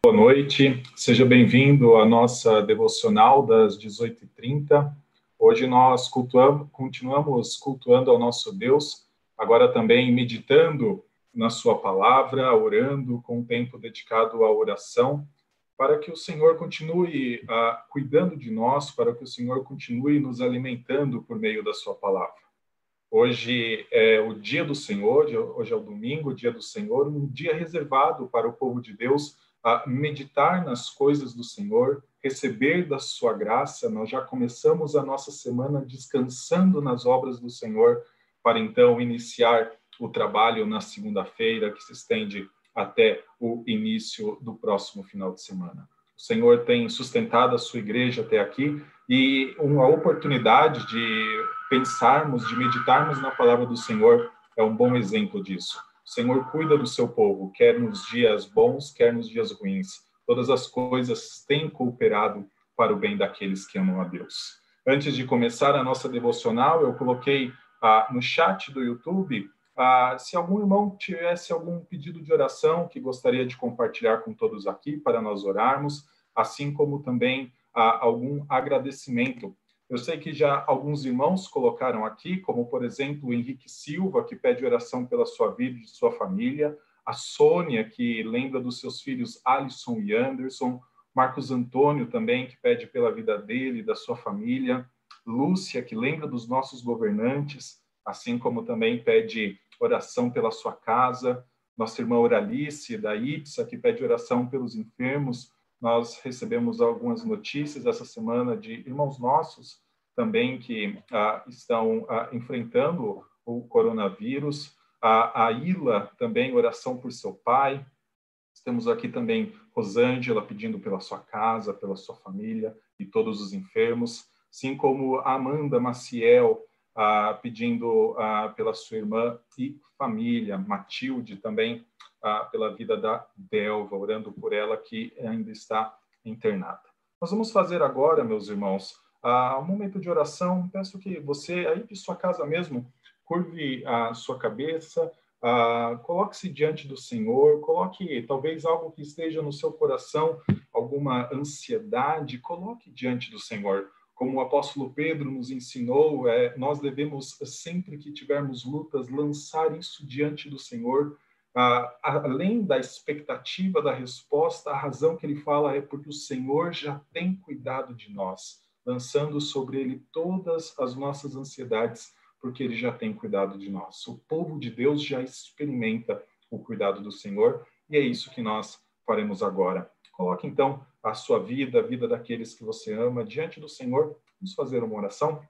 Boa noite, seja bem-vindo à nossa devocional das 18h30. Hoje nós cultuamos, continuamos cultuando ao nosso Deus, agora também meditando na Sua palavra, orando com um tempo dedicado à oração, para que o Senhor continue uh, cuidando de nós, para que o Senhor continue nos alimentando por meio da Sua palavra. Hoje é o dia do Senhor, hoje é o domingo, dia do Senhor, um dia reservado para o povo de Deus a meditar nas coisas do Senhor, receber da sua graça. Nós já começamos a nossa semana descansando nas obras do Senhor, para então iniciar o trabalho na segunda-feira, que se estende até o início do próximo final de semana. O Senhor tem sustentado a sua igreja até aqui e uma oportunidade de pensarmos, de meditarmos na palavra do Senhor é um bom exemplo disso. O Senhor cuida do seu povo, quer nos dias bons, quer nos dias ruins. Todas as coisas têm cooperado para o bem daqueles que amam a Deus. Antes de começar a nossa devocional, eu coloquei ah, no chat do YouTube ah, se algum irmão tivesse algum pedido de oração que gostaria de compartilhar com todos aqui para nós orarmos, assim como também ah, algum agradecimento eu sei que já alguns irmãos colocaram aqui, como por exemplo o Henrique Silva, que pede oração pela sua vida e de sua família, a Sônia, que lembra dos seus filhos Alisson e Anderson, Marcos Antônio também, que pede pela vida dele e da sua família, Lúcia, que lembra dos nossos governantes, assim como também pede oração pela sua casa, nossa irmã Oralice, da IPSA, que pede oração pelos enfermos, nós recebemos algumas notícias essa semana de irmãos nossos também que ah, estão ah, enfrentando o coronavírus. A, a Ila também, oração por seu pai. Temos aqui também Rosângela pedindo pela sua casa, pela sua família e todos os enfermos, assim como Amanda Maciel ah, pedindo ah, pela sua irmã e família, Matilde também ah, pela vida da Delva, orando por ela que ainda está internada. Nós vamos fazer agora, meus irmãos, ah, um momento de oração. Peço que você, aí de sua casa mesmo, curve a sua cabeça, ah, coloque-se diante do Senhor, coloque talvez algo que esteja no seu coração, alguma ansiedade, coloque diante do Senhor. Como o apóstolo Pedro nos ensinou, é, nós devemos, sempre que tivermos lutas, lançar isso diante do Senhor, além da expectativa da resposta, a razão que ele fala é porque o Senhor já tem cuidado de nós, lançando sobre ele todas as nossas ansiedades, porque ele já tem cuidado de nós. O povo de Deus já experimenta o cuidado do Senhor e é isso que nós faremos agora. Coloque então a sua vida, a vida daqueles que você ama, diante do Senhor. Vamos fazer uma oração.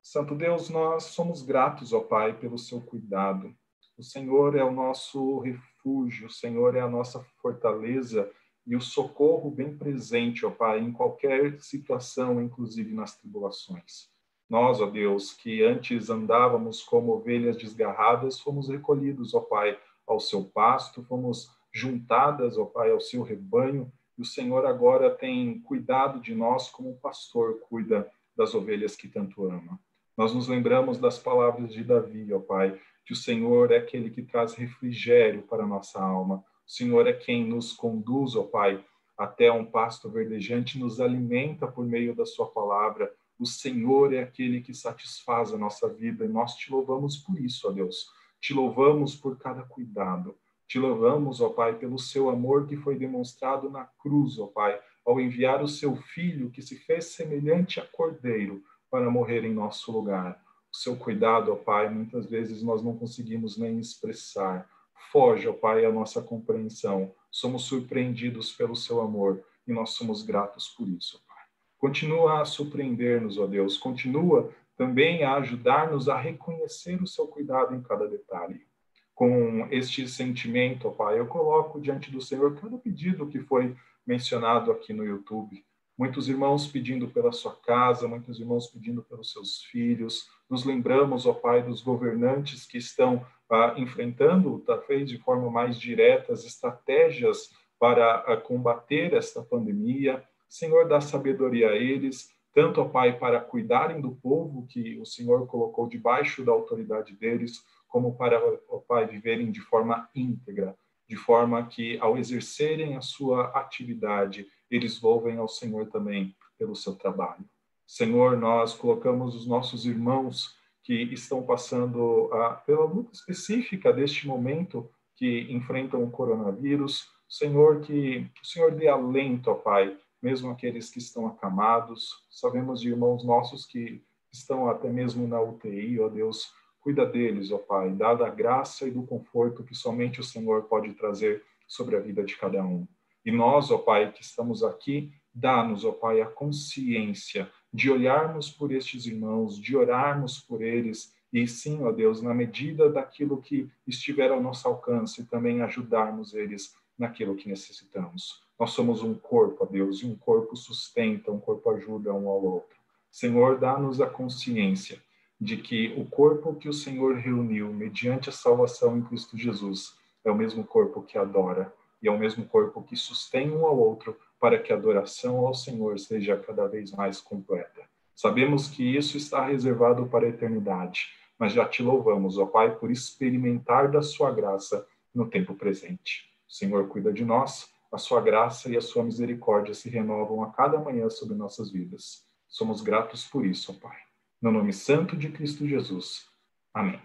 Santo Deus, nós somos gratos, ó Pai, pelo seu cuidado. O Senhor é o nosso refúgio, o Senhor é a nossa fortaleza e o socorro bem presente, ó Pai, em qualquer situação, inclusive nas tribulações. Nós, ó Deus, que antes andávamos como ovelhas desgarradas, fomos recolhidos, ó Pai, ao seu pasto, fomos juntadas, ó Pai, ao seu rebanho, e o Senhor agora tem cuidado de nós como o pastor cuida das ovelhas que tanto ama. Nós nos lembramos das palavras de Davi, ó Pai, que o Senhor é aquele que traz refrigério para a nossa alma. O Senhor é quem nos conduz, ó Pai, até um pasto verdejante, nos alimenta por meio da Sua palavra. O Senhor é aquele que satisfaz a nossa vida e nós te louvamos por isso, ó Deus. Te louvamos por cada cuidado. Te louvamos, ó Pai, pelo seu amor que foi demonstrado na cruz, ó Pai, ao enviar o seu filho que se fez semelhante a cordeiro para morrer em nosso lugar seu cuidado, ó Pai, muitas vezes nós não conseguimos nem expressar. Foge, ó Pai, a nossa compreensão. Somos surpreendidos pelo seu amor e nós somos gratos por isso, Pai. Continua a surpreender-nos, ó Deus. Continua também a ajudar-nos a reconhecer o seu cuidado em cada detalhe. Com este sentimento, ó Pai, eu coloco diante do Senhor cada pedido que foi mencionado aqui no YouTube muitos irmãos pedindo pela sua casa, muitos irmãos pedindo pelos seus filhos. Nos lembramos, ó Pai, dos governantes que estão ah, enfrentando, talvez de forma mais direta, as estratégias para ah, combater esta pandemia. Senhor, dá sabedoria a eles, tanto, ó Pai, para cuidarem do povo que o Senhor colocou debaixo da autoridade deles, como para, ó Pai, viverem de forma íntegra, de forma que, ao exercerem a sua atividade, eles louvem ao Senhor também pelo seu trabalho. Senhor, nós colocamos os nossos irmãos que estão passando ah, pela luta específica deste momento que enfrentam o coronavírus. Senhor, que o Senhor dê alento, ó Pai, mesmo aqueles que estão acamados. Sabemos de irmãos nossos que estão até mesmo na UTI, ó Deus, cuida deles, ó Pai, dada a graça e do conforto que somente o Senhor pode trazer sobre a vida de cada um. E nós, ó Pai, que estamos aqui, dá-nos, ó Pai, a consciência de olharmos por estes irmãos, de orarmos por eles e sim, ó Deus, na medida daquilo que estiver ao nosso alcance, também ajudarmos eles naquilo que necessitamos. Nós somos um corpo, ó Deus, e um corpo sustenta, um corpo ajuda um ao outro. Senhor, dá-nos a consciência de que o corpo que o Senhor reuniu mediante a salvação em Cristo Jesus é o mesmo corpo que adora e é o mesmo corpo que sustém um ao outro para que a adoração ao Senhor seja cada vez mais completa. Sabemos que isso está reservado para a eternidade, mas já te louvamos, ó Pai, por experimentar da sua graça no tempo presente. O Senhor cuida de nós, a sua graça e a sua misericórdia se renovam a cada manhã sobre nossas vidas. Somos gratos por isso, ó Pai. No nome santo de Cristo Jesus. Amém.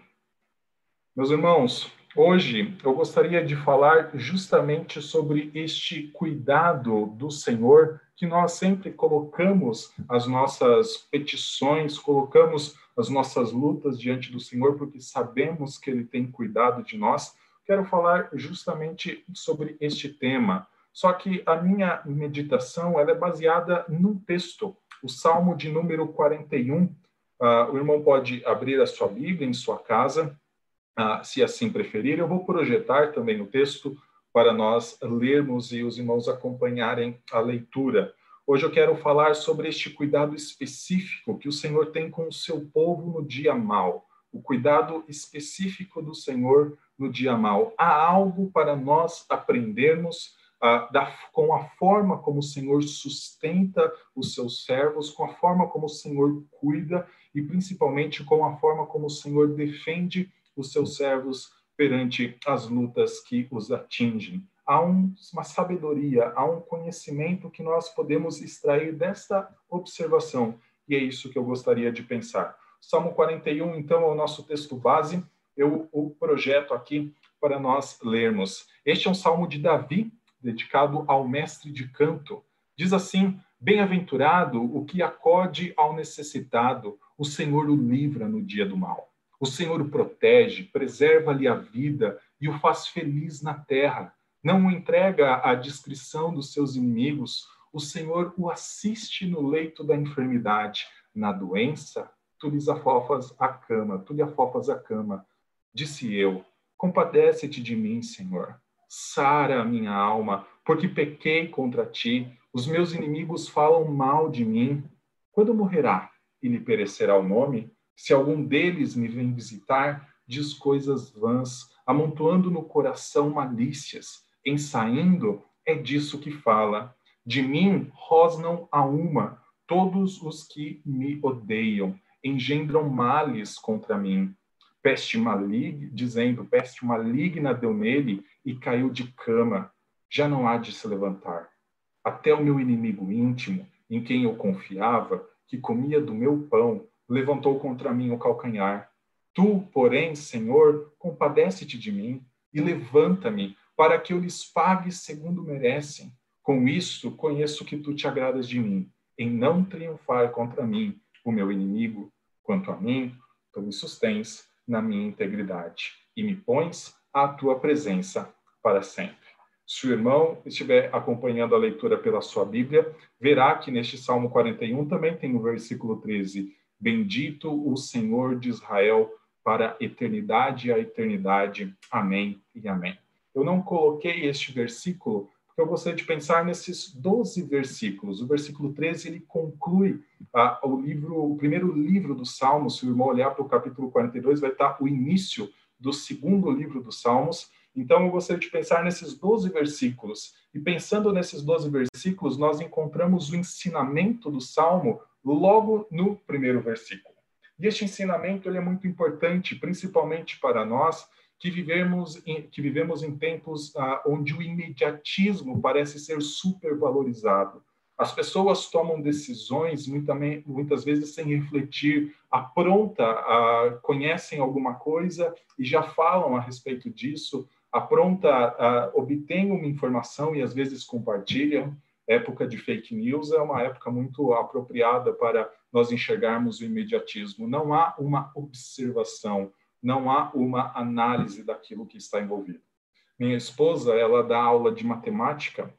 Meus irmãos, Hoje eu gostaria de falar justamente sobre este cuidado do Senhor que nós sempre colocamos as nossas petições, colocamos as nossas lutas diante do Senhor porque sabemos que ele tem cuidado de nós. Quero falar justamente sobre este tema. Só que a minha meditação ela é baseada num texto, o Salmo de número 41. Uh, ah, o irmão pode abrir a sua Bíblia em sua casa ah, se assim preferir. Eu vou projetar também o texto para nós lermos e os irmãos acompanharem a leitura. Hoje eu quero falar sobre este cuidado específico que o Senhor tem com o seu povo no dia mal. O cuidado específico do Senhor no dia mal. Há algo para nós aprendermos ah, da, com a forma como o Senhor sustenta os seus servos, com a forma como o Senhor cuida e principalmente com a forma como o Senhor defende os seus servos perante as lutas que os atingem. Há um, uma sabedoria, há um conhecimento que nós podemos extrair desta observação, e é isso que eu gostaria de pensar. Salmo 41, então, é o nosso texto base, eu o projeto aqui para nós lermos. Este é um salmo de Davi, dedicado ao mestre de canto. Diz assim: Bem-aventurado o que acode ao necessitado, o Senhor o livra no dia do mal. O Senhor o protege, preserva-lhe a vida e o faz feliz na terra. Não o entrega à discrição dos seus inimigos. O Senhor o assiste no leito da enfermidade. Na doença, tu lhes afofas a cama, tu lhe afofas a cama. Disse eu: Compadece-te de mim, Senhor. Sara a minha alma, porque pequei contra ti. Os meus inimigos falam mal de mim. Quando morrerá e lhe perecerá o nome? Se algum deles me vem visitar, diz coisas vãs, amontoando no coração malícias, ensaindo, é disso que fala. De mim rosnam a uma todos os que me odeiam, engendram males contra mim. Peste maligna, dizendo, peste maligna deu nele e caiu de cama, já não há de se levantar. Até o meu inimigo íntimo, em quem eu confiava, que comia do meu pão, levantou contra mim o calcanhar. Tu, porém, Senhor, compadece-te de mim e levanta-me para que eu lhes pague segundo merecem. Com isso, conheço que tu te agradas de mim, em não triunfar contra mim, o meu inimigo. Quanto a mim, tu me sustens na minha integridade e me pões à tua presença para sempre. Se o irmão estiver acompanhando a leitura pela sua Bíblia, verá que neste Salmo 41 também tem o versículo 13: Bendito o Senhor de Israel para a eternidade e a eternidade. Amém e amém. Eu não coloquei este versículo porque eu gostaria de pensar nesses 12 versículos. O versículo 13 ele conclui ah, o livro, o primeiro livro dos Salmos. Se o irmão olhar para o capítulo 42, vai estar o início do segundo livro dos Salmos. Então, eu gostaria de pensar nesses 12 versículos. E pensando nesses 12 versículos, nós encontramos o ensinamento do Salmo logo no primeiro versículo. E este ensinamento ele é muito importante, principalmente para nós que vivemos em, que vivemos em tempos ah, onde o imediatismo parece ser supervalorizado. As pessoas tomam decisões muitas vezes sem refletir, apronta, ah, conhecem alguma coisa e já falam a respeito disso, apronta, ah, obtêm uma informação e às vezes compartilham. Época de fake news é uma época muito apropriada para nós enxergarmos o imediatismo. Não há uma observação, não há uma análise daquilo que está envolvido. Minha esposa, ela dá aula de matemática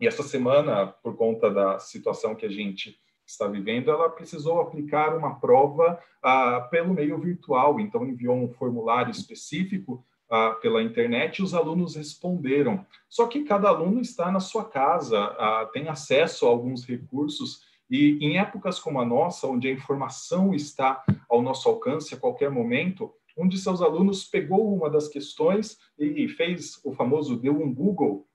e essa semana, por conta da situação que a gente está vivendo, ela precisou aplicar uma prova ah, pelo meio virtual. Então, enviou um formulário específico ah, pela internet e os alunos responderam. Só que cada aluno está na sua casa, ah, tem acesso a alguns recursos e em épocas como a nossa, onde a informação está ao nosso alcance a qualquer momento, um de seus alunos pegou uma das questões e fez o famoso deu um Google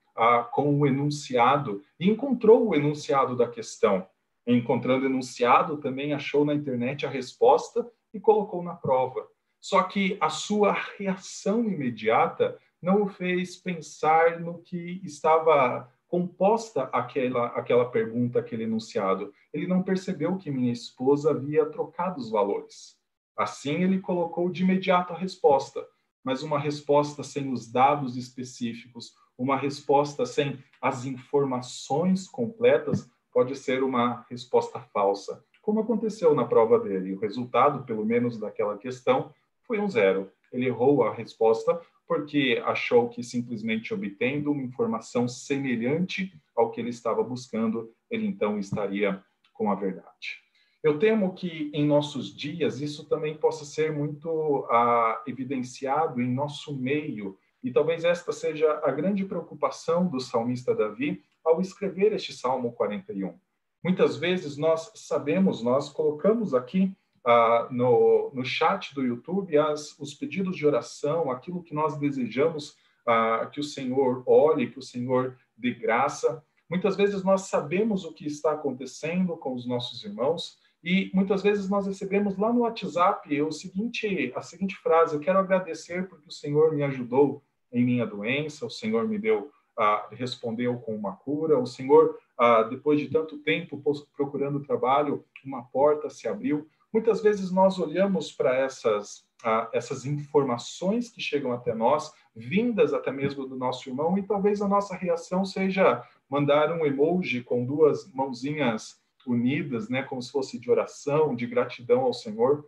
com o enunciado e encontrou o enunciado da questão. Encontrando o enunciado, também achou na internet a resposta e colocou na prova. Só que a sua reação imediata não o fez pensar no que estava composta aquela, aquela pergunta, aquele enunciado. Ele não percebeu que minha esposa havia trocado os valores. Assim, ele colocou de imediato a resposta, mas uma resposta sem os dados específicos, uma resposta sem as informações completas pode ser uma resposta falsa, como aconteceu na prova dele. O resultado, pelo menos daquela questão, foi um zero. Ele errou a resposta porque achou que simplesmente obtendo uma informação semelhante ao que ele estava buscando, ele então estaria com a verdade. Eu temo que em nossos dias isso também possa ser muito ah, evidenciado em nosso meio, e talvez esta seja a grande preocupação do salmista Davi ao escrever este Salmo 41. Muitas vezes nós sabemos, nós colocamos aqui ah, no, no chat do YouTube as, os pedidos de oração, aquilo que nós desejamos ah, que o Senhor olhe, que o Senhor dê graça. Muitas vezes nós sabemos o que está acontecendo com os nossos irmãos, e muitas vezes nós recebemos lá no WhatsApp o seguinte, a seguinte frase: Eu quero agradecer porque o Senhor me ajudou em minha doença, o Senhor me deu, ah, respondeu com uma cura, o Senhor, ah, depois de tanto tempo procurando trabalho, uma porta se abriu. Muitas vezes nós olhamos para essas, essas informações que chegam até nós, vindas até mesmo do nosso irmão, e talvez a nossa reação seja mandar um emoji com duas mãozinhas unidas, né, como se fosse de oração, de gratidão ao Senhor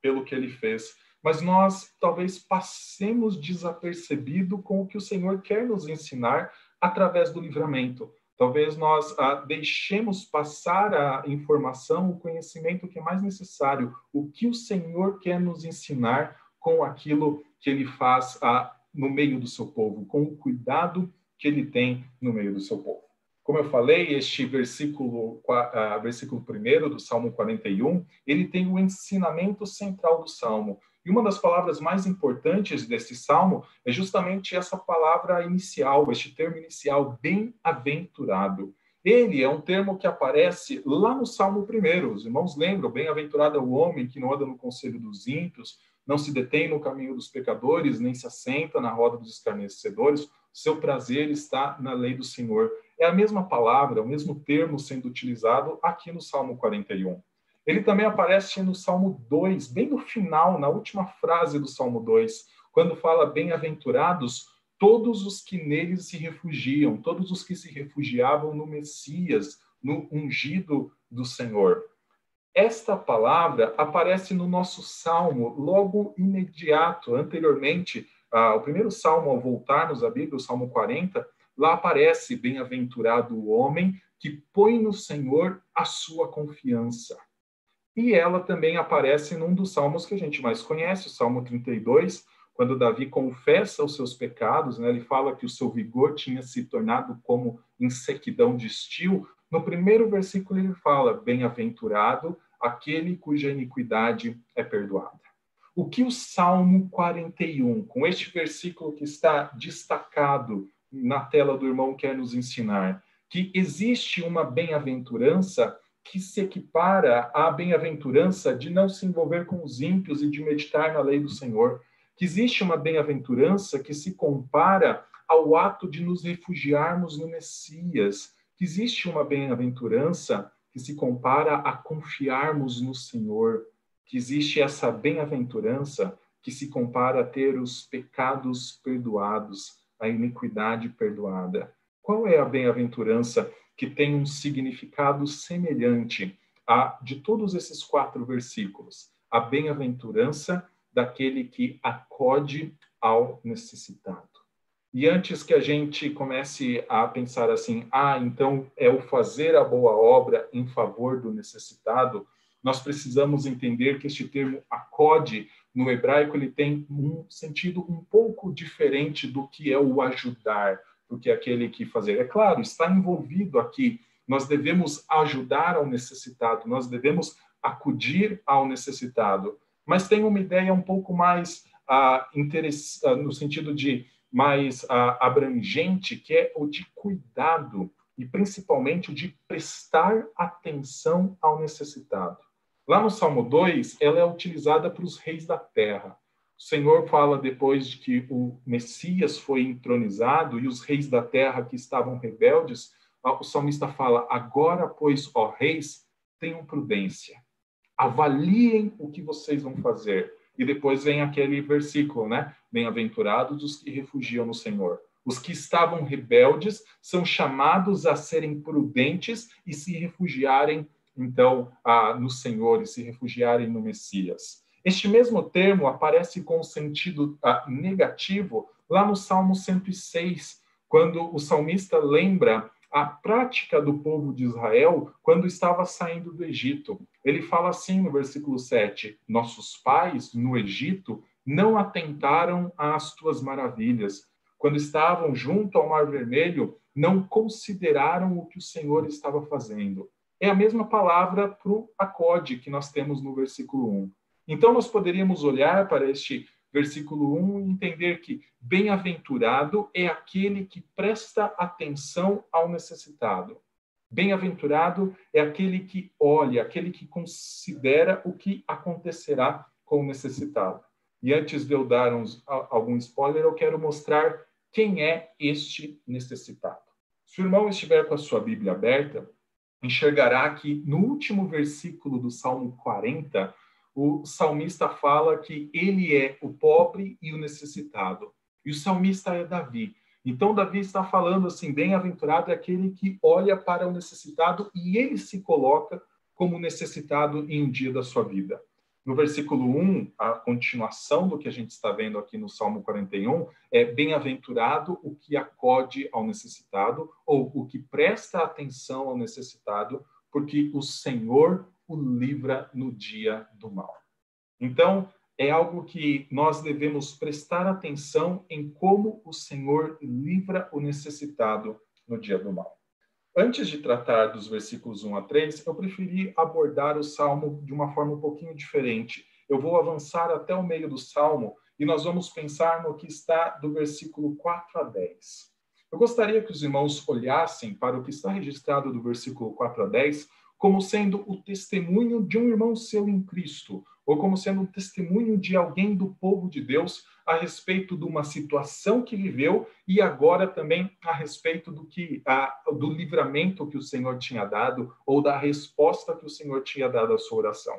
pelo que ele fez. Mas nós talvez passemos desapercebido com o que o Senhor quer nos ensinar através do livramento. Talvez nós ah, deixemos passar a informação, o conhecimento que é mais necessário, o que o Senhor quer nos ensinar com aquilo que ele faz ah, no meio do seu povo, com o cuidado que ele tem no meio do seu povo. Como eu falei, este versículo, uh, versículo 1 do Salmo 41, ele tem o ensinamento central do Salmo. E uma das palavras mais importantes desse salmo é justamente essa palavra inicial, este termo inicial, bem-aventurado. Ele é um termo que aparece lá no Salmo 1. Os irmãos lembram: bem-aventurado é o homem que não anda no conselho dos ímpios, não se detém no caminho dos pecadores, nem se assenta na roda dos escarnecedores. Seu prazer está na lei do Senhor. É a mesma palavra, o mesmo termo sendo utilizado aqui no Salmo 41. Ele também aparece no Salmo 2, bem no final, na última frase do Salmo 2, quando fala bem-aventurados todos os que neles se refugiam, todos os que se refugiavam no Messias, no ungido do Senhor. Esta palavra aparece no nosso salmo logo imediato, anteriormente, ah, o primeiro salmo ao voltarmos à Bíblia, o Salmo 40, Lá aparece: Bem-aventurado o homem que põe no Senhor a sua confiança. E ela também aparece num dos salmos que a gente mais conhece, o Salmo 32, quando Davi confessa os seus pecados, né? ele fala que o seu vigor tinha se tornado como em sequidão de estio. No primeiro versículo ele fala: Bem-aventurado aquele cuja iniquidade é perdoada. O que o Salmo 41, com este versículo que está destacado na tela do irmão quer nos ensinar que existe uma bem-aventurança que se equipara à bem-aventurança de não se envolver com os ímpios e de meditar na lei do Senhor, que existe uma bem-aventurança que se compara ao ato de nos refugiarmos no Messias, que existe uma bem-aventurança que se compara a confiarmos no Senhor, que existe essa bem-aventurança que se compara a ter os pecados perdoados, a iniquidade perdoada. Qual é a bem-aventurança que tem um significado semelhante a de todos esses quatro versículos? A bem-aventurança daquele que acode ao necessitado. E antes que a gente comece a pensar assim, ah, então é o fazer a boa obra em favor do necessitado, nós precisamos entender que este termo acode no hebraico ele tem um sentido um pouco diferente do que é o ajudar, do que aquele que fazer. É claro, está envolvido aqui. Nós devemos ajudar ao necessitado, nós devemos acudir ao necessitado, mas tem uma ideia um pouco mais ah, ah no sentido de mais ah, abrangente, que é o de cuidado e principalmente o de prestar atenção ao necessitado. Lá no Salmo 2, ela é utilizada para os reis da terra. O Senhor fala depois de que o Messias foi entronizado e os reis da terra que estavam rebeldes, o salmista fala: Agora, pois, ó reis, tenham prudência, avaliem o que vocês vão fazer, e depois vem aquele versículo, né? Bem-aventurados os que refugiam no Senhor. Os que estavam rebeldes são chamados a serem prudentes e se refugiarem, então, no Senhor e se refugiarem no Messias. Este mesmo termo aparece com sentido negativo lá no Salmo 106, quando o salmista lembra a prática do povo de Israel quando estava saindo do Egito. Ele fala assim no versículo 7: Nossos pais no Egito não atentaram às tuas maravilhas. Quando estavam junto ao Mar Vermelho, não consideraram o que o Senhor estava fazendo. É a mesma palavra para o acode que nós temos no versículo 1. Então, nós poderíamos olhar para este versículo 1, entender que bem-aventurado é aquele que presta atenção ao necessitado. Bem-aventurado é aquele que olha, aquele que considera o que acontecerá com o necessitado. E antes de eu dar uns, algum spoiler, eu quero mostrar quem é este necessitado. Se o irmão estiver com a sua Bíblia aberta, enxergará que no último versículo do Salmo 40, o salmista fala que ele é o pobre e o necessitado. E o salmista é Davi. Então, Davi está falando assim: bem-aventurado é aquele que olha para o necessitado e ele se coloca como necessitado em um dia da sua vida. No versículo 1, a continuação do que a gente está vendo aqui no Salmo 41 é: bem-aventurado o que acode ao necessitado, ou o que presta atenção ao necessitado, porque o Senhor o livra no dia do mal. Então, é algo que nós devemos prestar atenção em como o Senhor livra o necessitado no dia do mal. Antes de tratar dos versículos 1 a 3, eu preferi abordar o salmo de uma forma um pouquinho diferente. Eu vou avançar até o meio do salmo e nós vamos pensar no que está do versículo 4 a 10. Eu gostaria que os irmãos olhassem para o que está registrado do versículo 4 a 10 como sendo o testemunho de um irmão seu em Cristo, ou como sendo um testemunho de alguém do povo de Deus a respeito de uma situação que viveu e agora também a respeito do que a, do livramento que o Senhor tinha dado ou da resposta que o Senhor tinha dado à sua oração.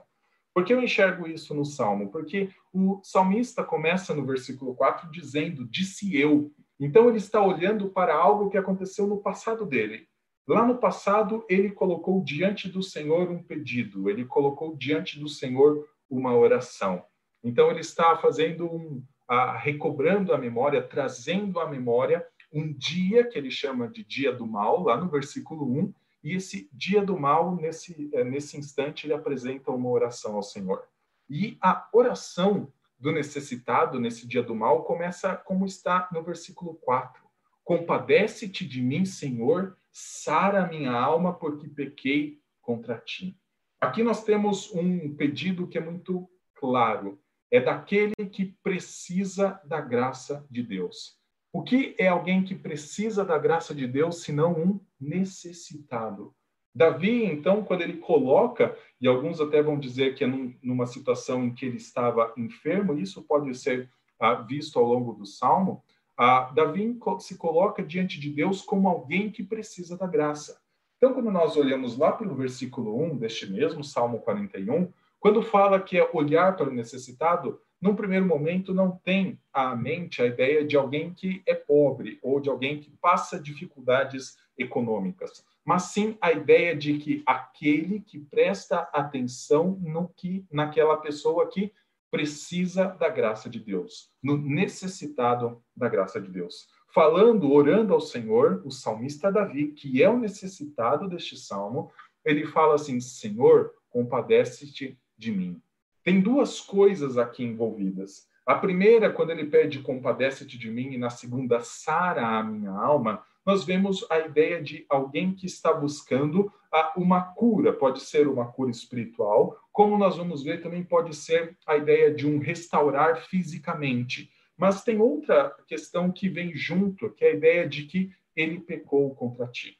Por que eu enxergo isso no Salmo? Porque o salmista começa no versículo 4 dizendo: Disse eu. Então ele está olhando para algo que aconteceu no passado dele. Lá no passado, ele colocou diante do Senhor um pedido, ele colocou diante do Senhor uma oração. Então, ele está fazendo um, a, recobrando a memória, trazendo à memória um dia que ele chama de dia do mal, lá no versículo 1, e esse dia do mal, nesse, eh, nesse instante, ele apresenta uma oração ao Senhor. E a oração do necessitado nesse dia do mal começa como está no versículo 4. Compadece-te de mim, Senhor, sara minha alma, porque pequei contra ti. Aqui nós temos um pedido que é muito claro. É daquele que precisa da graça de Deus. O que é alguém que precisa da graça de Deus, senão um necessitado? Davi, então, quando ele coloca, e alguns até vão dizer que é num, numa situação em que ele estava enfermo, isso pode ser ah, visto ao longo do Salmo, ah, Davi se coloca diante de Deus como alguém que precisa da graça. Então, quando nós olhamos lá pelo versículo 1 deste mesmo Salmo 41, quando fala que é olhar para o necessitado, num primeiro momento não tem à mente a ideia de alguém que é pobre ou de alguém que passa dificuldades econômicas, mas sim a ideia de que aquele que presta atenção no que naquela pessoa que precisa da graça de Deus, no necessitado da graça de Deus. Falando, orando ao Senhor, o salmista Davi, que é o necessitado deste salmo, ele fala assim: Senhor, compadece-te de mim. Tem duas coisas aqui envolvidas. A primeira, quando ele pede compadece-te de mim, e na segunda, sara a minha alma, nós vemos a ideia de alguém que está buscando uma cura. Pode ser uma cura espiritual, como nós vamos ver, também pode ser a ideia de um restaurar fisicamente. Mas tem outra questão que vem junto, que é a ideia de que ele pecou contra ti.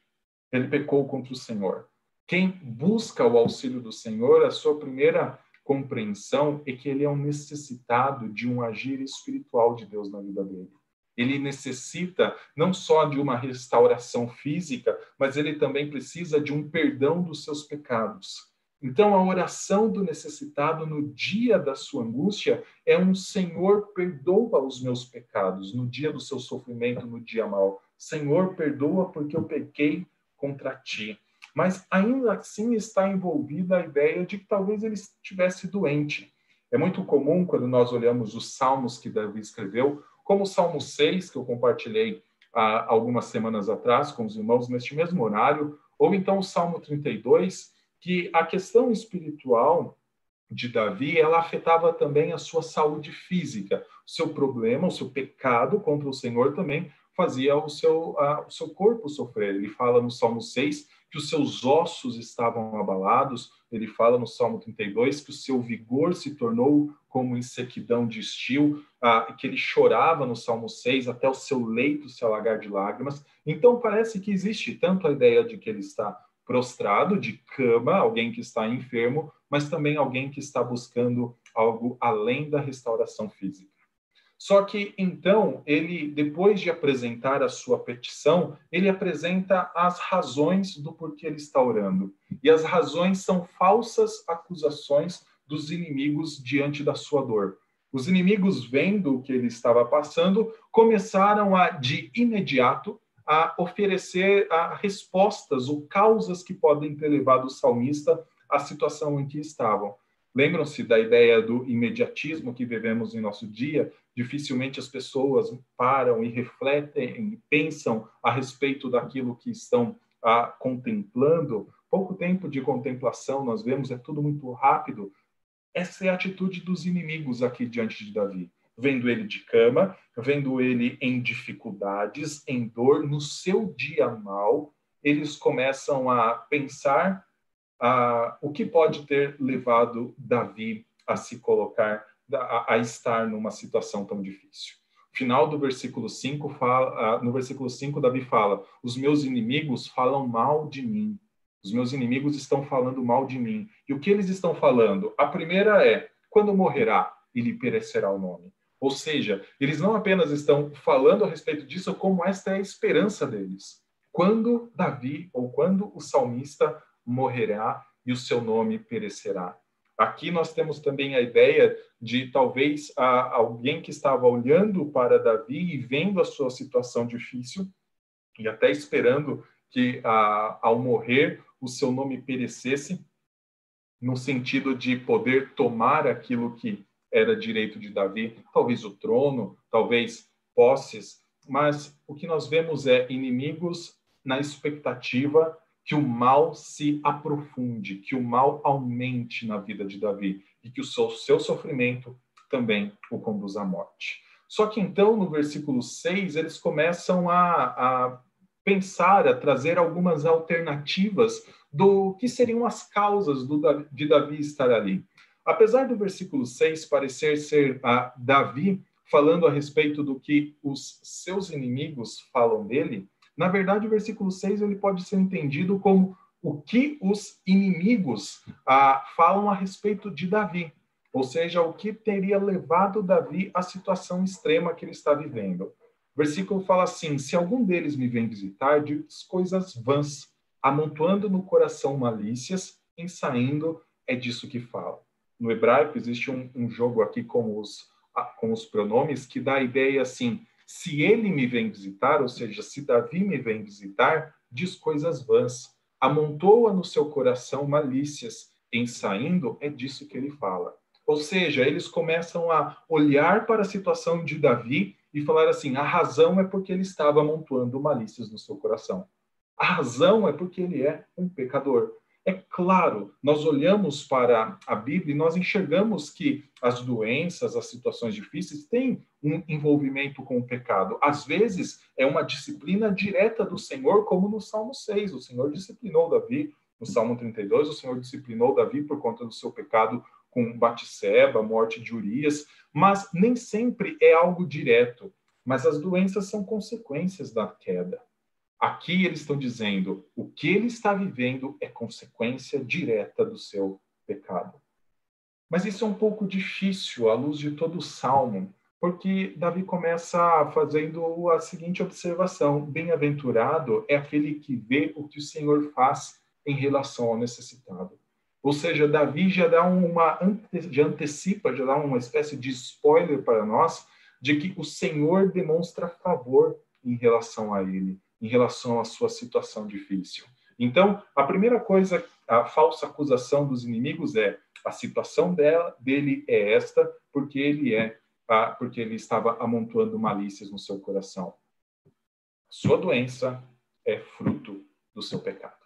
Ele pecou contra o Senhor. Quem busca o auxílio do Senhor, a sua primeira compreensão é que ele é um necessitado de um agir espiritual de Deus na vida dele. Ele necessita não só de uma restauração física, mas ele também precisa de um perdão dos seus pecados. Então, a oração do necessitado no dia da sua angústia é um Senhor, perdoa os meus pecados, no dia do seu sofrimento, no dia mal. Senhor, perdoa porque eu pequei contra ti mas ainda assim está envolvida a ideia de que talvez ele estivesse doente. É muito comum quando nós olhamos os salmos que Davi escreveu, como o Salmo 6, que eu compartilhei há algumas semanas atrás com os irmãos neste mesmo horário, ou então o Salmo 32, que a questão espiritual de Davi, ela afetava também a sua saúde física. O seu problema, o seu pecado contra o Senhor também fazia o seu, a, o seu corpo sofrer. Ele fala no Salmo 6 que os seus ossos estavam abalados. Ele fala no Salmo 32 que o seu vigor se tornou como em sequidão de estio, ah, que ele chorava no Salmo 6 até o seu leito se alagar de lágrimas. Então parece que existe tanto a ideia de que ele está prostrado, de cama, alguém que está enfermo, mas também alguém que está buscando algo além da restauração física. Só que então ele, depois de apresentar a sua petição, ele apresenta as razões do porquê ele está orando. E as razões são falsas acusações dos inimigos diante da sua dor. Os inimigos, vendo o que ele estava passando, começaram a, de imediato, a oferecer a respostas ou causas que podem ter levado o salmista à situação em que estavam. Lembram-se da ideia do imediatismo que vivemos em nosso dia? Dificilmente as pessoas param e refletem pensam a respeito daquilo que estão ah, contemplando. Pouco tempo de contemplação nós vemos, é tudo muito rápido. Essa é a atitude dos inimigos aqui diante de Davi. Vendo ele de cama, vendo ele em dificuldades, em dor, no seu dia mal, eles começam a pensar ah, o que pode ter levado Davi a se colocar, a, a estar numa situação tão difícil. Final do versículo 5 fala, ah, no versículo 5 Davi fala: "Os meus inimigos falam mal de mim. Os meus inimigos estão falando mal de mim." E o que eles estão falando? A primeira é: quando morrerá e lhe perecerá o nome. Ou seja, eles não apenas estão falando a respeito disso, como esta é a esperança deles. Quando Davi ou quando o salmista morrerá e o seu nome perecerá. Aqui nós temos também a ideia de talvez a, alguém que estava olhando para Davi e vendo a sua situação difícil e até esperando que a, ao morrer o seu nome perecesse, no sentido de poder tomar aquilo que era direito de Davi, talvez o trono, talvez posses, mas o que nós vemos é inimigos na expectativa que o mal se aprofunde, que o mal aumente na vida de Davi e que o seu, seu sofrimento também o conduza à morte. Só que então, no versículo 6, eles começam a, a pensar, a trazer algumas alternativas do que seriam as causas do, de Davi estar ali. Apesar do versículo 6 parecer ser a Davi falando a respeito do que os seus inimigos falam dele, na verdade, o versículo 6 ele pode ser entendido como o que os inimigos ah, falam a respeito de Davi. Ou seja, o que teria levado Davi à situação extrema que ele está vivendo. O versículo fala assim: Se algum deles me vem visitar, diz coisas vãs, amontoando no coração malícias, em saindo, é disso que fala. No hebraico existe um, um jogo aqui com os, com os pronomes que dá a ideia assim: se ele me vem visitar, ou seja, se Davi me vem visitar, diz coisas vãs, amontoa no seu coração malícias, em saindo, é disso que ele fala. Ou seja, eles começam a olhar para a situação de Davi e falar assim: a razão é porque ele estava amontoando malícias no seu coração. A razão é porque ele é um pecador. É claro, nós olhamos para a Bíblia e nós enxergamos que as doenças, as situações difíceis têm um envolvimento com o pecado. Às vezes é uma disciplina direta do Senhor, como no Salmo 6. O Senhor disciplinou Davi. No Salmo 32, o Senhor disciplinou Davi por conta do seu pecado com Batseba, morte de Urias, mas nem sempre é algo direto. Mas as doenças são consequências da queda. Aqui eles estão dizendo o que ele está vivendo é consequência direta do seu pecado. Mas isso é um pouco difícil à luz de todo o salmo, porque Davi começa fazendo a seguinte observação: bem-aventurado é aquele que vê o que o Senhor faz em relação ao necessitado. Ou seja, Davi já dá uma já antecipa, já dá uma espécie de spoiler para nós de que o Senhor demonstra favor em relação a ele em relação à sua situação difícil. Então, a primeira coisa, a falsa acusação dos inimigos é a situação dela, dele é esta, porque ele é, porque ele estava amontoando malícias no seu coração. Sua doença é fruto do seu pecado.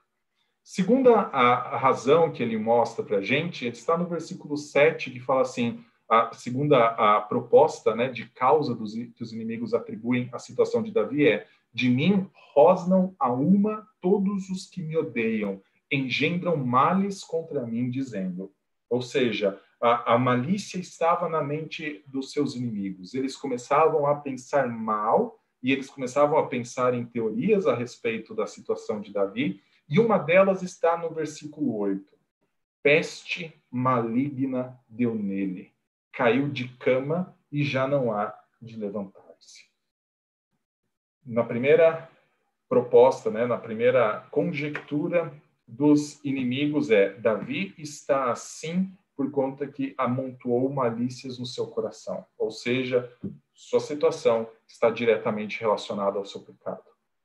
Segunda a, a razão que ele mostra para a gente, está no versículo 7, que fala assim, a segunda a proposta né, de causa dos, que os inimigos atribuem à situação de Davi é de mim rosnam a uma todos os que me odeiam, engendram males contra mim, dizendo. Ou seja, a, a, malícia estava na mente dos seus inimigos. Eles começavam a pensar mal e eles começavam a pensar em teorias a respeito da situação de Davi, e uma delas está no versículo 8. Peste maligna deu nele, caiu de cama e já não há de levantar-se na primeira proposta, né, na primeira conjectura dos inimigos é Davi está assim por conta que amontoou malícias no seu coração, ou seja, sua situação está diretamente relacionada ao seu pecado.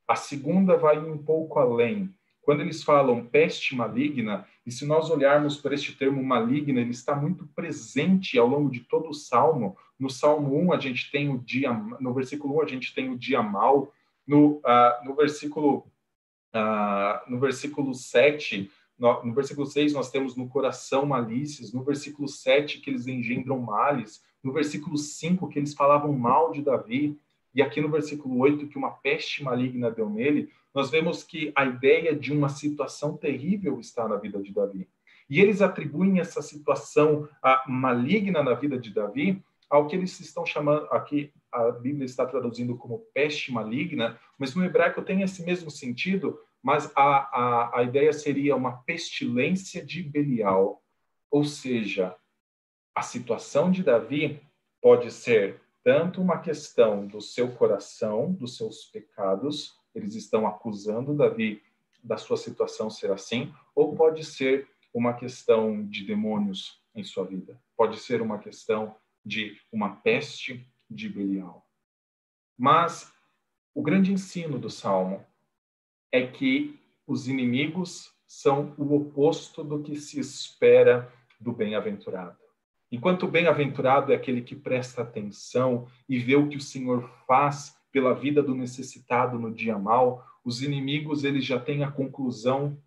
A segunda vai um pouco além. Quando eles falam peste maligna, e se nós olharmos para este termo maligna, ele está muito presente ao longo de todo o salmo. No Salmo 1, a gente tem o dia, no versículo 1, a gente tem o dia mal. No, uh, no versículo uh, no versículo 7, no, no, versículo 6, nós temos no coração malícias. No versículo 7, que eles engendram males. No versículo 5, que eles falavam mal de Davi. E aqui no versículo 8, que uma peste maligna deu nele nós vemos que a ideia de uma situação terrível está na vida de Davi. E eles atribuem essa situação maligna na vida de Davi ao que eles estão chamando, aqui a Bíblia está traduzindo como peste maligna, mas no hebraico tem esse mesmo sentido, mas a, a, a ideia seria uma pestilência de Belial. Ou seja, a situação de Davi pode ser tanto uma questão do seu coração, dos seus pecados, eles estão acusando Davi da sua situação ser assim, ou pode ser uma questão de demônios em sua vida, pode ser uma questão de uma peste de Belial. Mas o grande ensino do Salmo é que os inimigos são o oposto do que se espera do bem-aventurado. Enquanto o bem-aventurado é aquele que presta atenção e vê o que o Senhor faz pela vida do necessitado no dia mal, os inimigos eles já têm a conclusão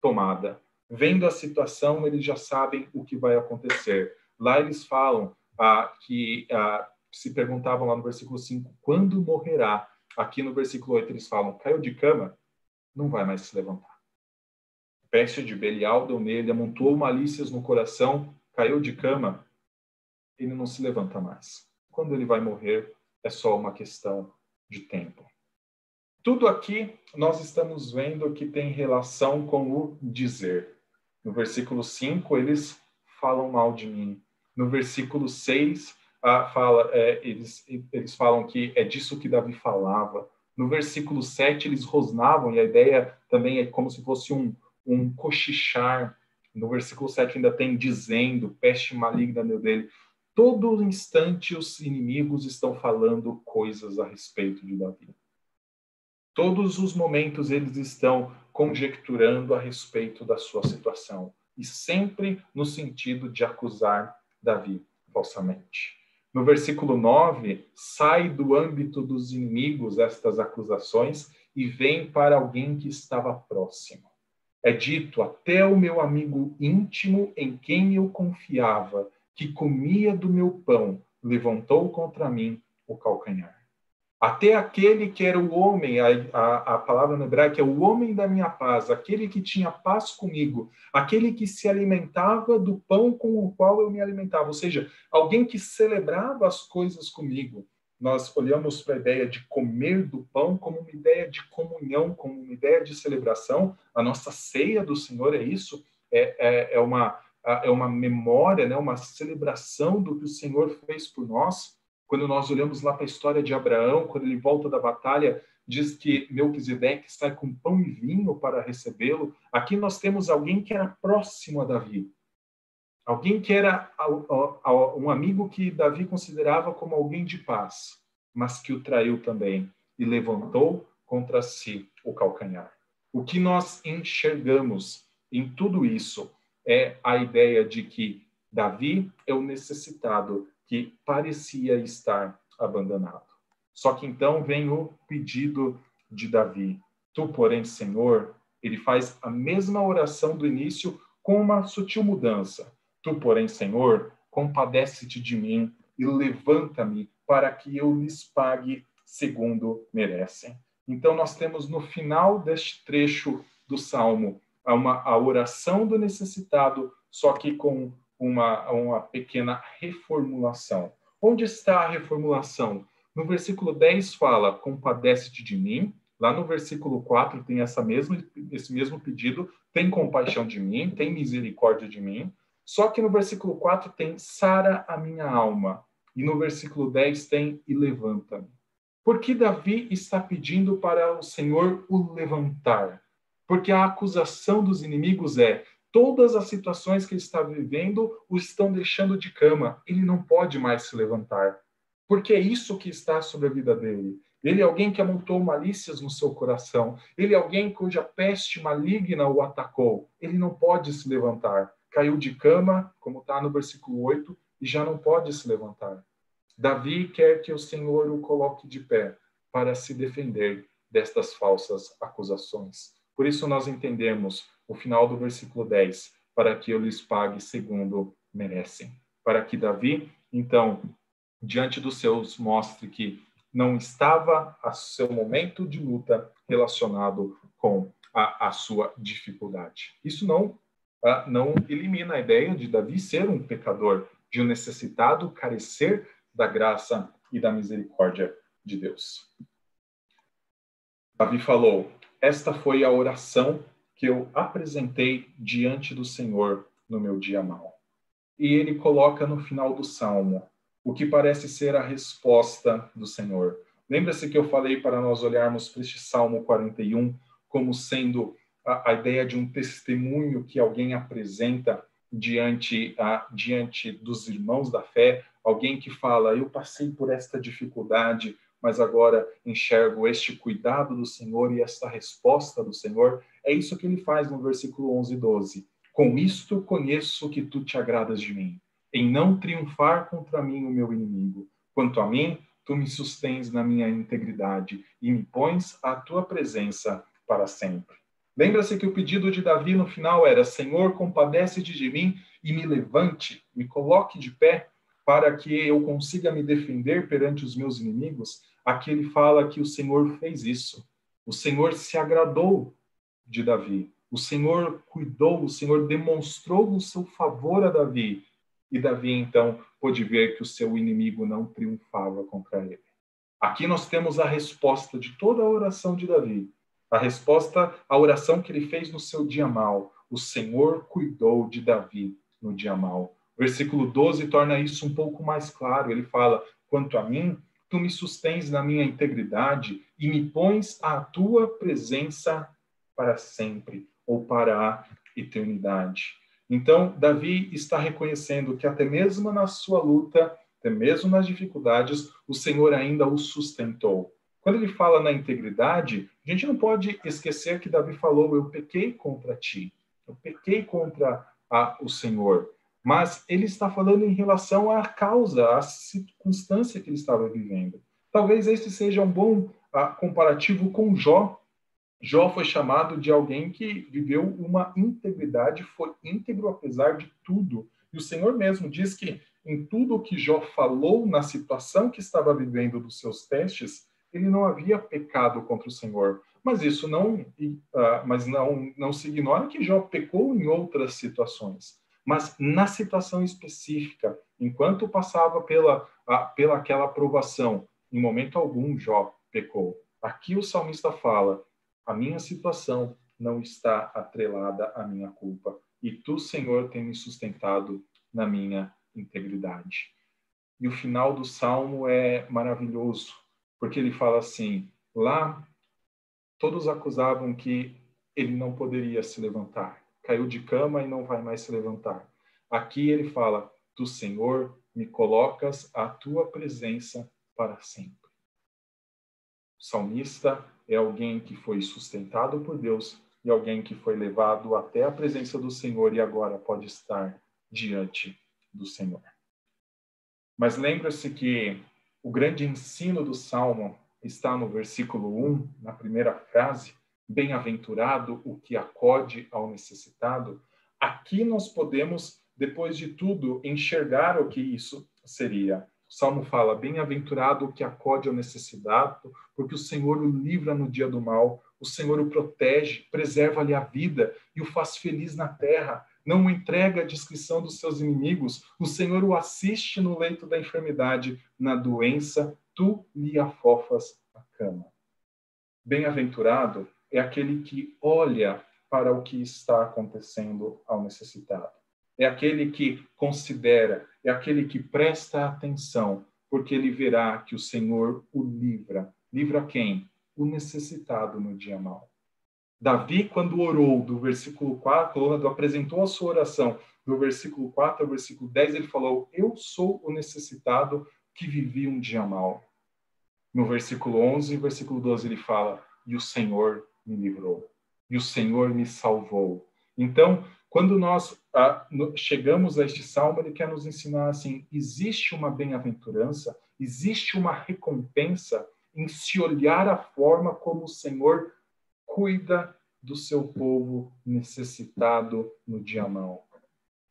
tomada. Vendo a situação, eles já sabem o que vai acontecer. Lá eles falam ah, que ah, se perguntavam lá no versículo 5, quando morrerá? Aqui no versículo 8 eles falam, caiu de cama, não vai mais se levantar. Peste de Belial deu nele, amontoou malícias no coração, caiu de cama, ele não se levanta mais. Quando ele vai morrer, é só uma questão de tempo. Tudo aqui nós estamos vendo que tem relação com o dizer. No versículo 5, eles falam mal de mim. No versículo 6, ah, fala, é, eles, eles falam que é disso que Davi falava. No versículo 7, eles rosnavam, e a ideia também é como se fosse um, um cochichar. No versículo 7 ainda tem dizendo, peste maligna meu dele. Todo instante os inimigos estão falando coisas a respeito de Davi. Todos os momentos eles estão conjecturando a respeito da sua situação e sempre no sentido de acusar Davi falsamente. No versículo 9, sai do âmbito dos inimigos estas acusações e vem para alguém que estava próximo. É dito: até o meu amigo íntimo, em quem eu confiava, que comia do meu pão, levantou contra mim o calcanhar. Até aquele que era o homem, a, a, a palavra no hebraico é o homem da minha paz, aquele que tinha paz comigo, aquele que se alimentava do pão com o qual eu me alimentava, ou seja, alguém que celebrava as coisas comigo. Nós olhamos para a ideia de comer do pão como uma ideia de comunhão, como uma ideia de celebração. A nossa ceia do Senhor é isso, é, é, é uma, é uma memória, né, uma celebração do que o Senhor fez por nós. Quando nós olhamos lá para a história de Abraão, quando ele volta da batalha, diz que Melquisedeque sai com pão e vinho para recebê-lo. Aqui nós temos alguém que era próximo a Davi. Alguém que era um amigo que Davi considerava como alguém de paz, mas que o traiu também e levantou contra si o calcanhar. O que nós enxergamos em tudo isso é a ideia de que Davi é o necessitado que parecia estar abandonado. Só que então vem o pedido de Davi. Tu, porém, Senhor, ele faz a mesma oração do início com uma sutil mudança. Tu, porém, Senhor, compadece-te de mim e levanta-me para que eu lhes pague segundo merecem. Então, nós temos no final deste trecho do Salmo uma, a oração do necessitado, só que com uma, uma pequena reformulação. Onde está a reformulação? No versículo 10 fala: compadece-te de mim. Lá no versículo 4 tem essa mesma, esse mesmo pedido: tem compaixão de mim, tem misericórdia de mim. Só que no versículo 4 tem sara a minha alma. E no versículo 10 tem e levanta-me. Por que Davi está pedindo para o Senhor o levantar? Porque a acusação dos inimigos é: todas as situações que ele está vivendo o estão deixando de cama. Ele não pode mais se levantar. Porque é isso que está sobre a vida dele. Ele é alguém que amontou malícias no seu coração. Ele é alguém cuja peste maligna o atacou. Ele não pode se levantar. Caiu de cama, como está no versículo 8, e já não pode se levantar. Davi quer que o Senhor o coloque de pé para se defender destas falsas acusações. Por isso nós entendemos o final do versículo 10, para que eu lhes pague segundo merecem. Para que Davi, então, diante dos seus, mostre que não estava a seu momento de luta relacionado com a, a sua dificuldade. Isso não, uh, não elimina a ideia de Davi ser um pecador, de um necessitado carecer da graça e da misericórdia de Deus. Davi falou: Esta foi a oração que eu apresentei diante do Senhor no meu dia mau. E ele coloca no final do salmo o que parece ser a resposta do Senhor. Lembra-se que eu falei para nós olharmos para este Salmo 41 como sendo a, a ideia de um testemunho que alguém apresenta diante, a, diante dos irmãos da fé, alguém que fala: Eu passei por esta dificuldade, mas agora enxergo este cuidado do Senhor e esta resposta do Senhor. É isso que ele faz no versículo 11 e 12. Com isto conheço que tu te agradas de mim, em não triunfar contra mim o meu inimigo. Quanto a mim, tu me sustens na minha integridade e me pões à tua presença para sempre. Lembra-se que o pedido de Davi no final era: Senhor, compadece-te de mim e me levante, me coloque de pé para que eu consiga me defender perante os meus inimigos, aqui ele fala que o Senhor fez isso. O Senhor se agradou de Davi. O Senhor cuidou, o Senhor demonstrou o seu favor a Davi. E Davi, então, pôde ver que o seu inimigo não triunfava contra ele. Aqui nós temos a resposta de toda a oração de Davi. A resposta à oração que ele fez no seu dia mal. O Senhor cuidou de Davi no dia mal Versículo 12 torna isso um pouco mais claro. Ele fala: Quanto a mim, tu me sustens na minha integridade e me pões à tua presença para sempre ou para a eternidade. Então, Davi está reconhecendo que até mesmo na sua luta, até mesmo nas dificuldades, o Senhor ainda o sustentou. Quando ele fala na integridade, a gente não pode esquecer que Davi falou: Eu pequei contra ti, eu pequei contra a, o Senhor. Mas ele está falando em relação à causa, à circunstância que ele estava vivendo. Talvez este seja um bom uh, comparativo com Jó. Jó foi chamado de alguém que viveu uma integridade, foi íntegro apesar de tudo. E o Senhor mesmo diz que em tudo o que Jó falou na situação que estava vivendo dos seus testes, ele não havia pecado contra o Senhor. Mas isso não, uh, mas não, não se ignora que Jó pecou em outras situações. Mas na situação específica, enquanto passava pela, a, pela aquela aprovação, em momento algum Jó pecou. Aqui o salmista fala: a minha situação não está atrelada à minha culpa, e tu, Senhor, tem me sustentado na minha integridade. E o final do salmo é maravilhoso, porque ele fala assim: lá todos acusavam que ele não poderia se levantar caiu de cama e não vai mais se levantar. Aqui ele fala: Do Senhor me colocas a tua presença para sempre. O salmista é alguém que foi sustentado por Deus e alguém que foi levado até a presença do Senhor e agora pode estar diante do Senhor. Mas lembra-se que o grande ensino do salmo está no versículo 1, na primeira frase, bem-aventurado o que acode ao necessitado, aqui nós podemos, depois de tudo, enxergar o que isso seria. O Salmo fala: Bem-aventurado o que acode ao necessitado, porque o Senhor o livra no dia do mal, o Senhor o protege, preserva-lhe a vida e o faz feliz na terra. Não o entrega à descrição dos seus inimigos, o Senhor o assiste no leito da enfermidade, na doença, tu lhe afofas a cama. Bem-aventurado é aquele que olha para o que está acontecendo ao necessitado. É aquele que considera, é aquele que presta atenção, porque ele verá que o Senhor o livra. Livra quem? O necessitado no dia mau. Davi, quando orou, do versículo 4, quando apresentou a sua oração, do versículo 4 ao versículo 10, ele falou: Eu sou o necessitado que vivi um dia mau. No versículo 11 e versículo 12, ele fala: E o Senhor me livrou e o Senhor me salvou. Então, quando nós ah, chegamos a este salmo, ele quer nos ensinar assim: existe uma bem-aventurança, existe uma recompensa em se olhar a forma como o Senhor cuida do seu povo necessitado no dia mau.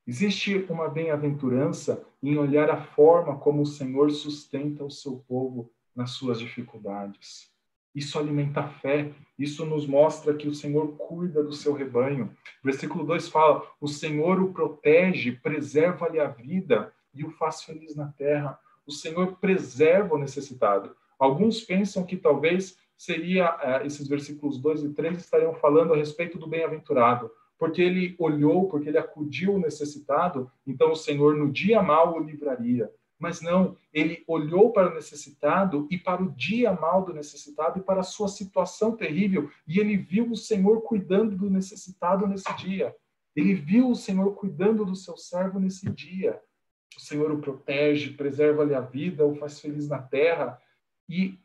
Existe uma bem-aventurança em olhar a forma como o Senhor sustenta o seu povo nas suas dificuldades. Isso alimenta a fé, isso nos mostra que o Senhor cuida do seu rebanho. Versículo 2 fala: O Senhor o protege, preserva-lhe a vida e o faz feliz na terra. O Senhor preserva o necessitado. Alguns pensam que talvez seria uh, esses versículos 2 e 3 estariam falando a respeito do bem-aventurado, porque ele olhou, porque ele acudiu o necessitado, então o Senhor no dia mau o livraria. Mas não, ele olhou para o necessitado e para o dia mal do necessitado e para a sua situação terrível, e ele viu o Senhor cuidando do necessitado nesse dia. Ele viu o Senhor cuidando do seu servo nesse dia. O Senhor o protege, preserva-lhe a vida, o faz feliz na terra. E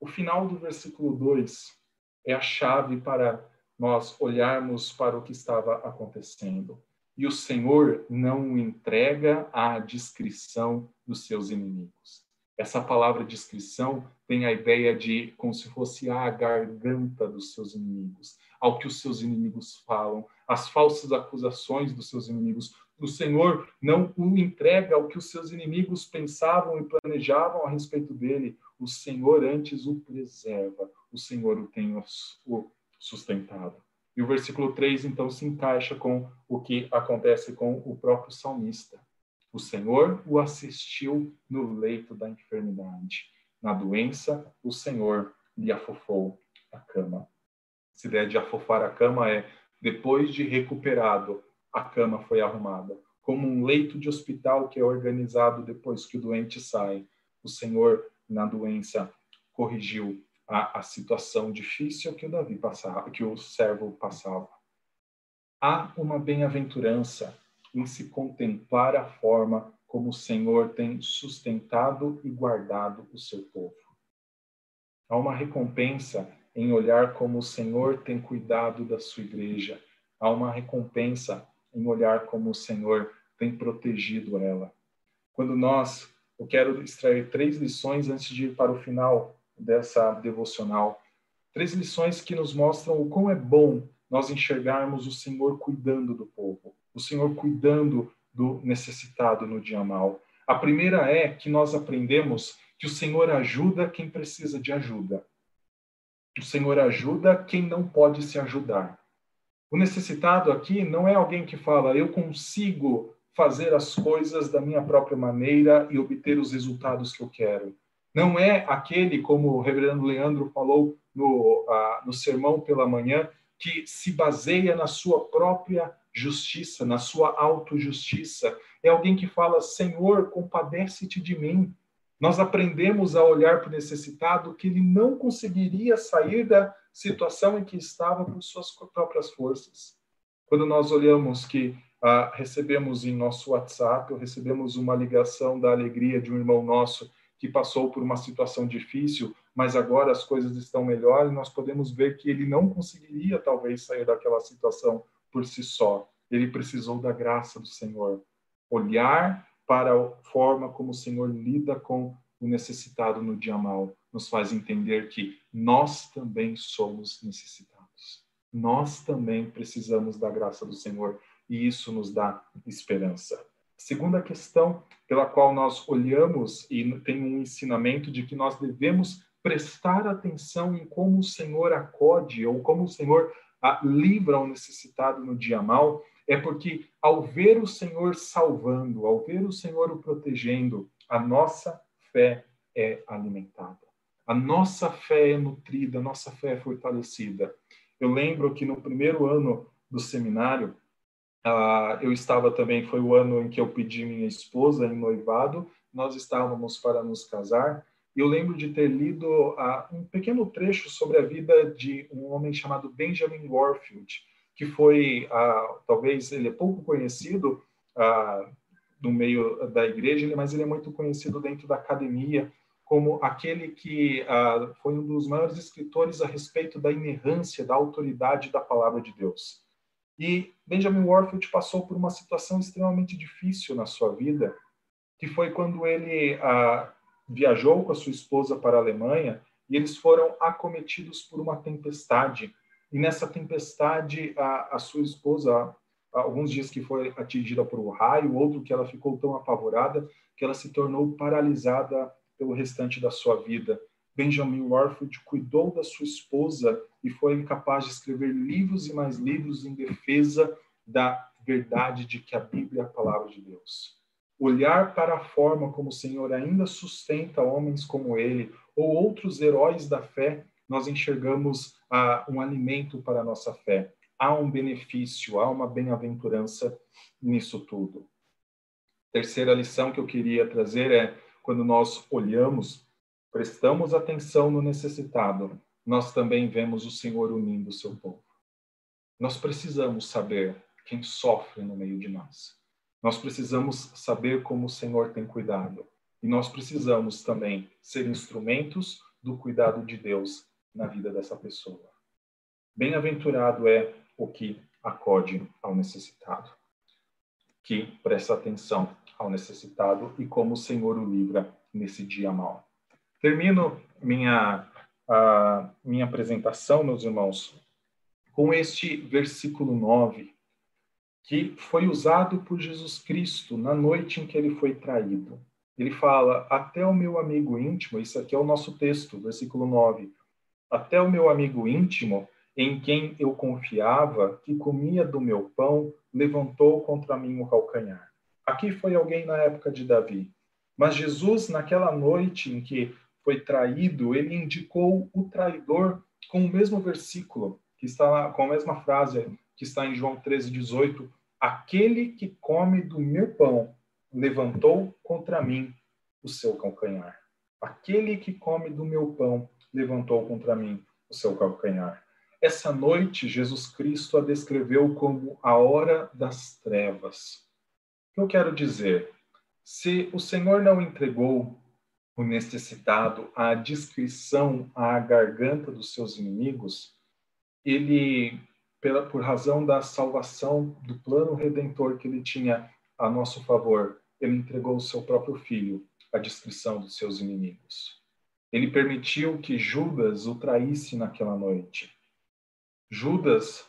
o final do versículo 2 é a chave para nós olharmos para o que estava acontecendo e o Senhor não o entrega à descrição dos seus inimigos. Essa palavra descrição tem a ideia de como se fosse a garganta dos seus inimigos, ao que os seus inimigos falam, as falsas acusações dos seus inimigos. O Senhor não o entrega ao que os seus inimigos pensavam e planejavam a respeito dele. O Senhor antes o preserva, o Senhor o tem o sustentado. E o versículo 3, então, se encaixa com o que acontece com o próprio salmista. O Senhor o assistiu no leito da enfermidade. Na doença, o Senhor lhe afofou a cama. Essa ideia de afofar a cama é, depois de recuperado, a cama foi arrumada. como um leito de hospital que é organizado depois que o doente sai. O Senhor, na doença, corrigiu a, a situação difícil que o Davi passava, que o servo passava. Há uma bem-aventurança em se contemplar a forma como o Senhor tem sustentado e guardado o seu povo. Há uma recompensa em olhar como o Senhor tem cuidado da sua igreja. Há uma recompensa em olhar como o Senhor tem protegido ela. Quando nós, eu quero extrair três lições antes de ir para o final dessa devocional. Três lições que nos mostram o quão é bom nós enxergarmos o Senhor cuidando do povo, o Senhor cuidando do necessitado no dia mal. A primeira é que nós aprendemos que o Senhor ajuda quem precisa de ajuda. O Senhor ajuda quem não pode se ajudar. O necessitado aqui não é alguém que fala, eu consigo fazer as coisas da minha própria maneira e obter os resultados que eu quero. Não é aquele, como o reverendo Leandro falou no, uh, no sermão pela manhã, que se baseia na sua própria justiça, na sua autojustiça. É alguém que fala: Senhor, compadece-te de mim. Nós aprendemos a olhar para o necessitado que ele não conseguiria sair da situação em que estava por suas próprias forças. Quando nós olhamos que ah, recebemos em nosso WhatsApp, ou recebemos uma ligação da alegria de um irmão nosso que passou por uma situação difícil, mas agora as coisas estão melhores, nós podemos ver que ele não conseguiria talvez sair daquela situação por si só. Ele precisou da graça do Senhor. Olhar para a forma como o Senhor lida com o necessitado no dia mal nos faz entender que nós também somos necessitados. Nós também precisamos da graça do Senhor e isso nos dá esperança. Segunda questão pela qual nós olhamos e tem um ensinamento de que nós devemos prestar atenção em como o Senhor acode ou como o Senhor a, livra o necessitado no dia mal, é porque ao ver o Senhor salvando, ao ver o Senhor o protegendo, a nossa fé é alimentada. A nossa fé é nutrida, a nossa fé é fortalecida. Eu lembro que no primeiro ano do seminário, Uh, eu estava também, foi o ano em que eu pedi minha esposa em noivado, nós estávamos para nos casar, e eu lembro de ter lido uh, um pequeno trecho sobre a vida de um homem chamado Benjamin Warfield, que foi, uh, talvez ele é pouco conhecido no meio da igreja, mas ele é muito conhecido dentro da academia como aquele que foi um dos maiores escritores a respeito da inerrância, da autoridade da palavra de Deus. E Benjamin Warfield passou por uma situação extremamente difícil na sua vida, que foi quando ele ah, viajou com a sua esposa para a Alemanha e eles foram acometidos por uma tempestade. E nessa tempestade, a, a sua esposa, alguns dias que foi atingida por um raio, outro que ela ficou tão apavorada que ela se tornou paralisada pelo restante da sua vida. Benjamin Warfield cuidou da sua esposa e foi capaz de escrever livros e mais livros em defesa da verdade de que a Bíblia é a palavra de Deus. Olhar para a forma como o Senhor ainda sustenta homens como ele ou outros heróis da fé, nós enxergamos ah, um alimento para a nossa fé. Há um benefício, há uma bem-aventurança nisso tudo. Terceira lição que eu queria trazer é quando nós olhamos prestamos atenção no necessitado, nós também vemos o Senhor unindo o seu povo. Nós precisamos saber quem sofre no meio de nós. Nós precisamos saber como o Senhor tem cuidado. E nós precisamos também ser instrumentos do cuidado de Deus na vida dessa pessoa. Bem-aventurado é o que acode ao necessitado, que presta atenção ao necessitado e como o Senhor o livra nesse dia mau. Termino minha, a, minha apresentação, meus irmãos, com este versículo 9, que foi usado por Jesus Cristo na noite em que ele foi traído. Ele fala: Até o meu amigo íntimo, isso aqui é o nosso texto, versículo 9. Até o meu amigo íntimo, em quem eu confiava, que comia do meu pão, levantou contra mim o calcanhar. Aqui foi alguém na época de Davi. Mas Jesus, naquela noite em que foi traído, ele indicou o traidor com o mesmo versículo, que está com a mesma frase que está em João 13, 18. Aquele que come do meu pão levantou contra mim o seu calcanhar. Aquele que come do meu pão levantou contra mim o seu calcanhar. Essa noite, Jesus Cristo a descreveu como a hora das trevas. O que eu quero dizer? Se o Senhor não entregou o necessitado à descrição à garganta dos seus inimigos, ele, pela, por razão da salvação, do plano redentor que ele tinha a nosso favor, ele entregou o seu próprio filho à descrição dos seus inimigos. Ele permitiu que Judas o traísse naquela noite. Judas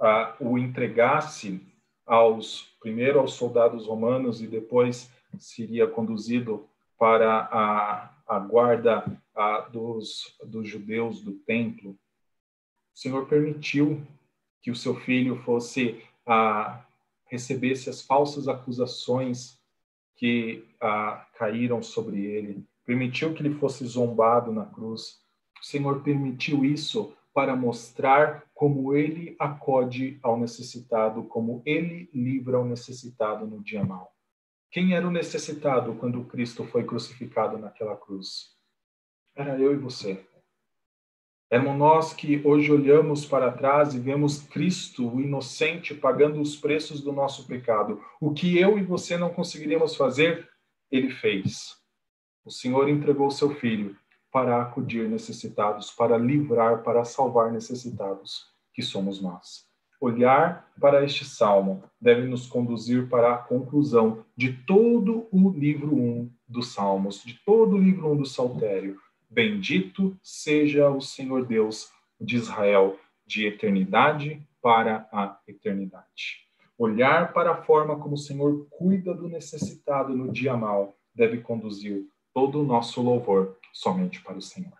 ah, o entregasse aos primeiro aos soldados romanos e depois seria conduzido para a, a guarda a, dos, dos judeus do templo. O Senhor permitiu que o seu filho fosse a recebesse as falsas acusações que a, caíram sobre ele, permitiu que ele fosse zombado na cruz. O Senhor permitiu isso para mostrar como ele acode ao necessitado, como ele livra o necessitado no dia mau. Quem era o necessitado quando Cristo foi crucificado naquela cruz? Era eu e você. Éramos nós que hoje olhamos para trás e vemos Cristo, o inocente, pagando os preços do nosso pecado. O que eu e você não conseguiríamos fazer, ele fez. O Senhor entregou seu filho para acudir necessitados, para livrar, para salvar necessitados, que somos nós. Olhar para este salmo deve nos conduzir para a conclusão de todo o livro 1 dos Salmos, de todo o livro 1 do Saltério. Bendito seja o Senhor Deus de Israel, de eternidade para a eternidade. Olhar para a forma como o Senhor cuida do necessitado no dia mal deve conduzir todo o nosso louvor somente para o Senhor.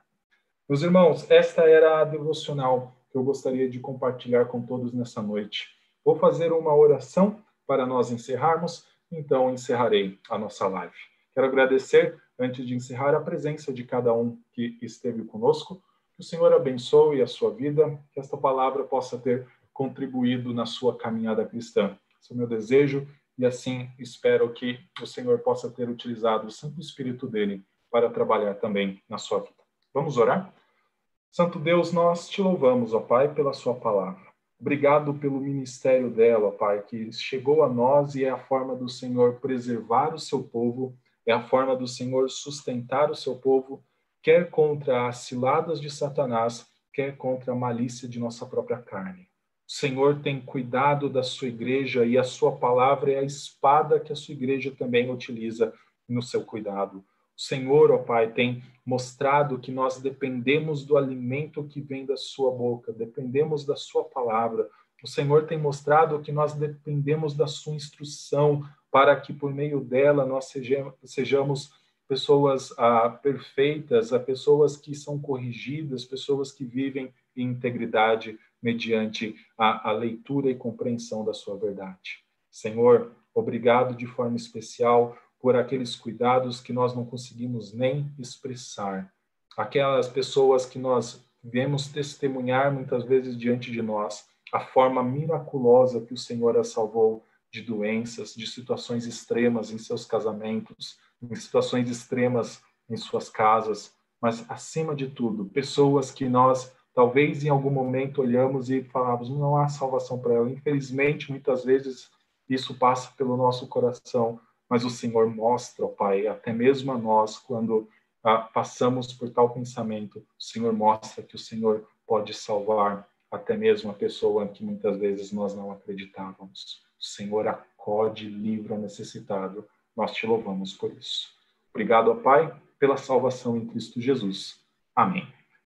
Meus irmãos, esta era a devocional eu gostaria de compartilhar com todos nessa noite. Vou fazer uma oração para nós encerrarmos, então encerrarei a nossa live. Quero agradecer, antes de encerrar, a presença de cada um que esteve conosco. Que o Senhor abençoe a sua vida, que esta palavra possa ter contribuído na sua caminhada cristã. Esse é o meu desejo e assim espero que o Senhor possa ter utilizado o Santo Espírito dele para trabalhar também na sua vida. Vamos orar? Santo Deus, nós te louvamos, ó Pai, pela sua palavra. Obrigado pelo ministério dela, ó Pai, que chegou a nós e é a forma do Senhor preservar o seu povo, é a forma do Senhor sustentar o seu povo, quer contra as ciladas de Satanás, quer contra a malícia de nossa própria carne. O Senhor tem cuidado da sua igreja e a sua palavra é a espada que a sua igreja também utiliza no seu cuidado. O Senhor, ó Pai, tem mostrado que nós dependemos do alimento que vem da Sua boca, dependemos da Sua palavra. O Senhor tem mostrado que nós dependemos da Sua instrução para que por meio dela nós sejamos pessoas ah, perfeitas, a pessoas que são corrigidas, pessoas que vivem em integridade mediante a, a leitura e compreensão da Sua verdade. Senhor, obrigado de forma especial por aqueles cuidados que nós não conseguimos nem expressar. Aquelas pessoas que nós vemos testemunhar muitas vezes diante de nós, a forma miraculosa que o Senhor as salvou de doenças, de situações extremas em seus casamentos, em situações extremas em suas casas, mas acima de tudo, pessoas que nós talvez em algum momento olhamos e falamos não há salvação para ela. Infelizmente, muitas vezes isso passa pelo nosso coração, mas o Senhor mostra, ó Pai, até mesmo a nós, quando ah, passamos por tal pensamento, o Senhor mostra que o Senhor pode salvar até mesmo a pessoa que muitas vezes nós não acreditávamos. O Senhor acode, livra o necessitado. Nós te louvamos por isso. Obrigado, ó Pai, pela salvação em Cristo Jesus. Amém.